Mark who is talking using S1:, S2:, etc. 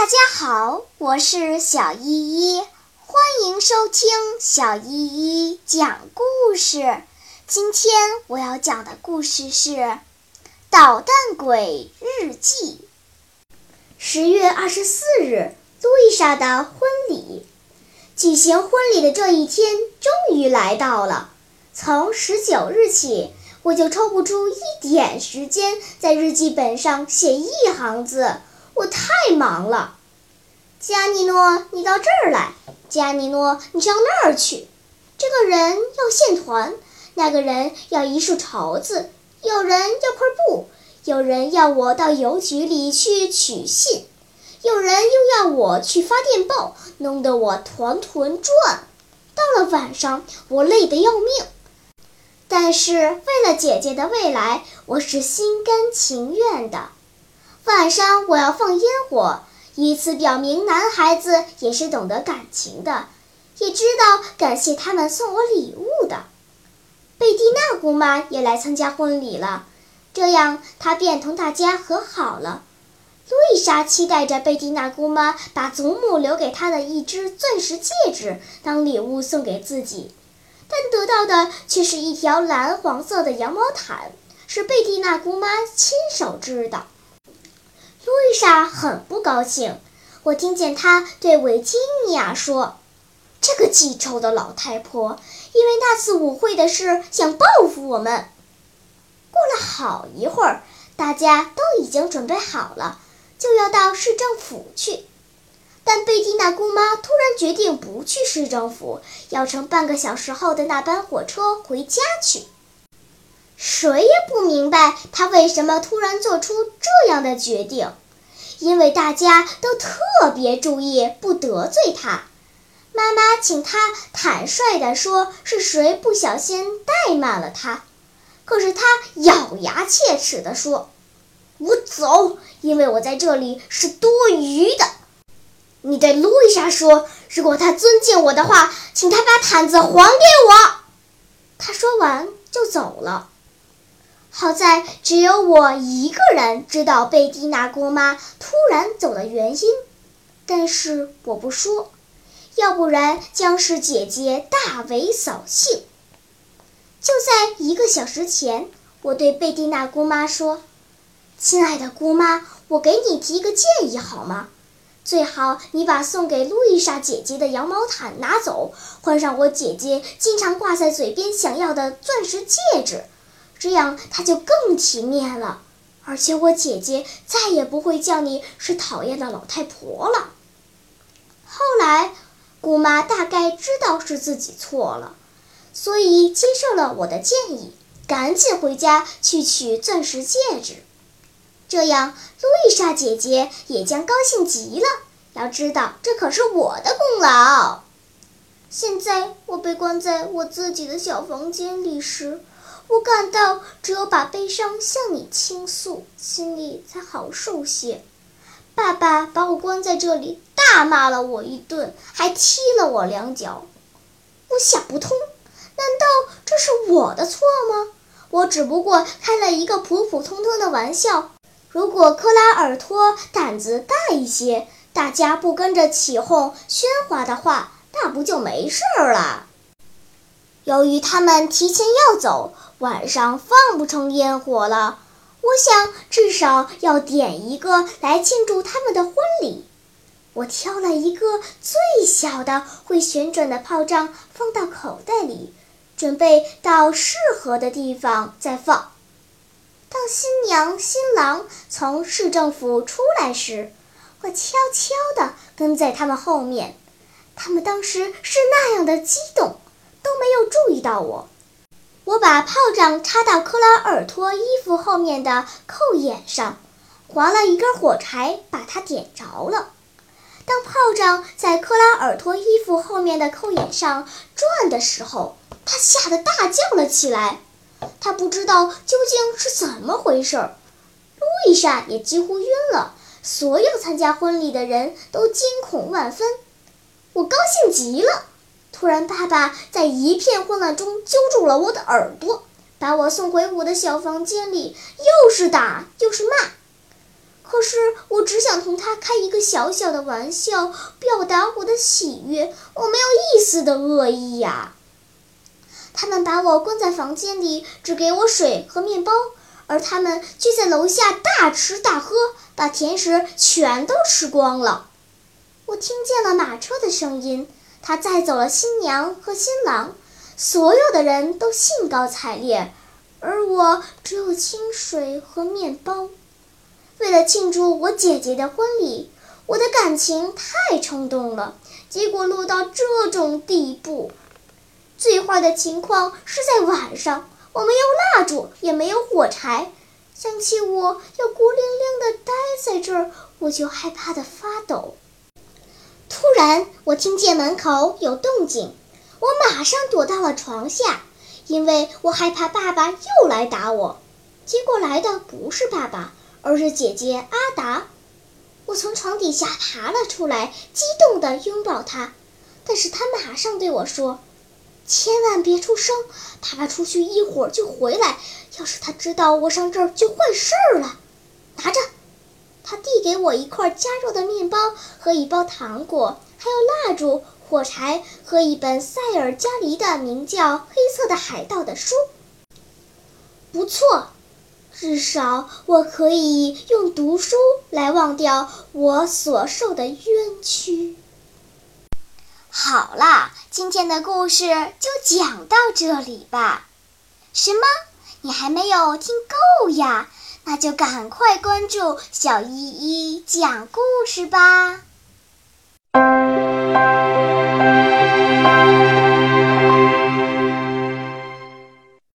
S1: 大家好，我是小依依，欢迎收听小依依讲故事。今天我要讲的故事是《捣蛋鬼日记》。十月二十四日，路易莎的婚礼。举行婚礼的这一天终于来到了。从十九日起，我就抽不出一点时间在日记本上写一行字。我太忙了，加尼诺，你到这儿来；加尼诺，你上那儿去。这个人要线团，那个人要一束绸子，有人要块布，有人要我到邮局里去取信，有人又要我去发电报，弄得我团团转。到了晚上，我累得要命，但是为了姐姐的未来，我是心甘情愿的。晚上我要放烟火，以此表明男孩子也是懂得感情的，也知道感谢他们送我礼物的。贝蒂娜姑妈也来参加婚礼了，这样她便同大家和好了。路易莎期待着贝蒂娜姑妈把祖母留给她的一只钻石戒指当礼物送给自己，但得到的却是一条蓝黄色的羊毛毯，是贝蒂娜姑妈亲手织的。路易莎很不高兴，我听见她对维吉尼亚说：“这个记仇的老太婆，因为那次舞会的事想报复我们。”过了好一会儿，大家都已经准备好了，就要到市政府去。但贝蒂娜姑妈突然决定不去市政府，要乘半个小时后的那班火车回家去。谁也不明白他为什么突然做出这样的决定，因为大家都特别注意不得罪他。妈妈请他坦率地说是谁不小心怠慢了他，可是他咬牙切齿地说：“我走，因为我在这里是多余的。”你对路易莎说，如果他尊敬我的话，请他把毯子还给我。他说完就走了。好在只有我一个人知道贝蒂娜姑妈突然走的原因，但是我不说，要不然将是姐姐大为扫兴。就在一个小时前，我对贝蒂娜姑妈说：“亲爱的姑妈，我给你提个建议好吗？最好你把送给路易莎姐姐的羊毛毯拿走，换上我姐姐经常挂在嘴边想要的钻石戒指。”这样他就更体面了，而且我姐姐再也不会叫你是讨厌的老太婆了。后来，姑妈大概知道是自己错了，所以接受了我的建议，赶紧回家去取钻石戒指。这样，路易莎姐姐也将高兴极了。要知道，这可是我的功劳。现在我被关在我自己的小房间里时。我感到，只有把悲伤向你倾诉，心里才好受些。爸爸把我关在这里，大骂了我一顿，还踢了我两脚。我想不通，难道这是我的错吗？我只不过开了一个普普通通的玩笑。如果克拉尔托胆子大一些，大家不跟着起哄喧哗的话，那不就没事儿了？由于他们提前要走。晚上放不成烟火了，我想至少要点一个来庆祝他们的婚礼。我挑了一个最小的会旋转的炮仗放到口袋里，准备到适合的地方再放。当新娘新郎从市政府出来时，我悄悄地跟在他们后面。他们当时是那样的激动，没有注意到我。我把炮仗插到克拉尔托衣服后面的扣眼上，划了一根火柴，把它点着了。当炮仗在克拉尔托衣服后面的扣眼上转的时候，他吓得大叫了起来。他不知道究竟是怎么回事儿。路易莎也几乎晕了。所有参加婚礼的人都惊恐万分。我高兴极了。突然，爸爸在一片混乱中揪住了我的耳朵，把我送回我的小房间里，又是打又是骂。可是我只想同他开一个小小的玩笑，表达我的喜悦。我没有一丝的恶意呀。他们把我关在房间里，只给我水和面包，而他们却在楼下大吃大喝，把甜食全都吃光了。我听见了马车的声音，他载走了新娘和新郎，所有的人都兴高采烈，而我只有清水和面包。为了庆祝我姐姐的婚礼，我的感情太冲动了，结果落到这种地步。最坏的情况是在晚上，我没有蜡烛，也没有火柴。想起我要孤零零地待在这儿，我就害怕得发抖。突然，我听见门口有动静，我马上躲到了床下，因为我害怕爸爸又来打我。结果来的不是爸爸。而是姐姐阿达，我从床底下爬了出来，激动地拥抱她。但是她马上对我说：“千万别出声，爸爸出去一会儿就回来。要是他知道我上这儿，就坏事儿了。”拿着，他递给我一块加热的面包和一包糖果，还有蜡烛、火柴和一本塞尔加黎的名叫《黑色的海盗》的书。不错。至少我可以用读书来忘掉我所受的冤屈。好啦，今天的故事就讲到这里吧。什么？你还没有听够呀？那就赶快关注小依依讲故事吧。